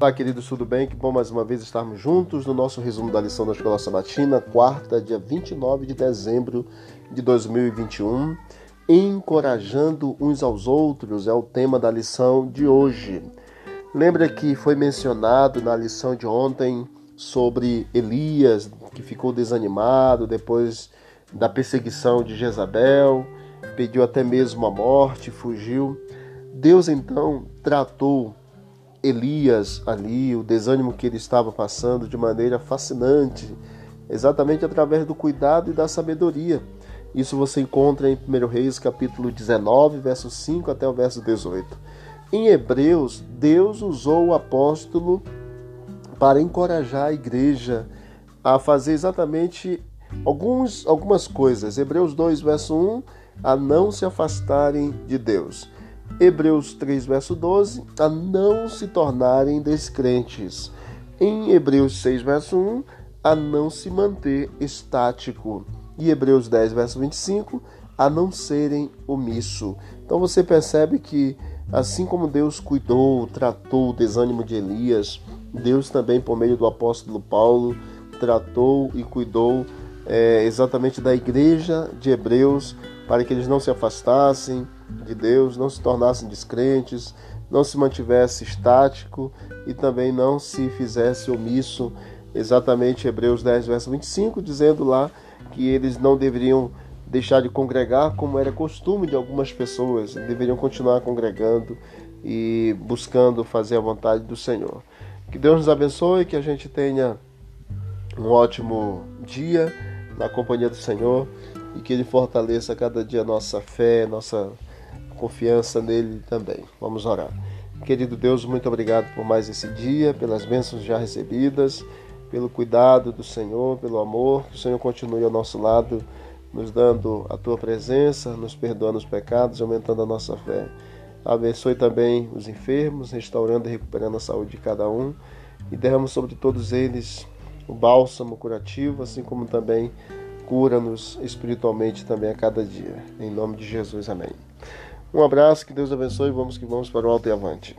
Olá, queridos, tudo bem? Que bom mais uma vez estarmos juntos no nosso resumo da lição da Escola Sabatina, quarta, dia 29 de dezembro de 2021. Encorajando uns aos outros é o tema da lição de hoje. Lembra que foi mencionado na lição de ontem sobre Elias, que ficou desanimado depois da perseguição de Jezabel, pediu até mesmo a morte, fugiu. Deus então tratou Elias ali, o desânimo que ele estava passando de maneira fascinante, exatamente através do cuidado e da sabedoria. Isso você encontra em 1 Reis capítulo 19, verso 5 até o verso 18. Em Hebreus, Deus usou o apóstolo para encorajar a igreja a fazer exatamente alguns, algumas coisas. Hebreus 2, verso 1, a não se afastarem de Deus. Hebreus 3, verso 12, a não se tornarem descrentes. Em Hebreus 6, verso 1, a não se manter estático. E Hebreus 10, verso 25, a não serem omisso. Então você percebe que, assim como Deus cuidou, tratou o desânimo de Elias, Deus também, por meio do apóstolo Paulo, tratou e cuidou é, exatamente da igreja de Hebreus para que eles não se afastassem de Deus, não se tornassem descrentes, não se mantivesse estático e também não se fizesse omisso. Exatamente Hebreus 10, verso 25, dizendo lá que eles não deveriam deixar de congregar como era costume de algumas pessoas, deveriam continuar congregando e buscando fazer a vontade do Senhor. Que Deus nos abençoe, que a gente tenha um ótimo dia na companhia do Senhor e que Ele fortaleça cada dia nossa fé, nossa confiança nele também. Vamos orar. Querido Deus, muito obrigado por mais esse dia, pelas bênçãos já recebidas, pelo cuidado do Senhor, pelo amor. Que o Senhor continue ao nosso lado, nos dando a tua presença, nos perdoando os pecados, aumentando a nossa fé. Abençoe também os enfermos, restaurando e recuperando a saúde de cada um. E derrama sobre todos eles o bálsamo curativo, assim como também cura-nos espiritualmente também a cada dia. Em nome de Jesus, amém. Um abraço, que Deus abençoe. Vamos que vamos para o alto e avante.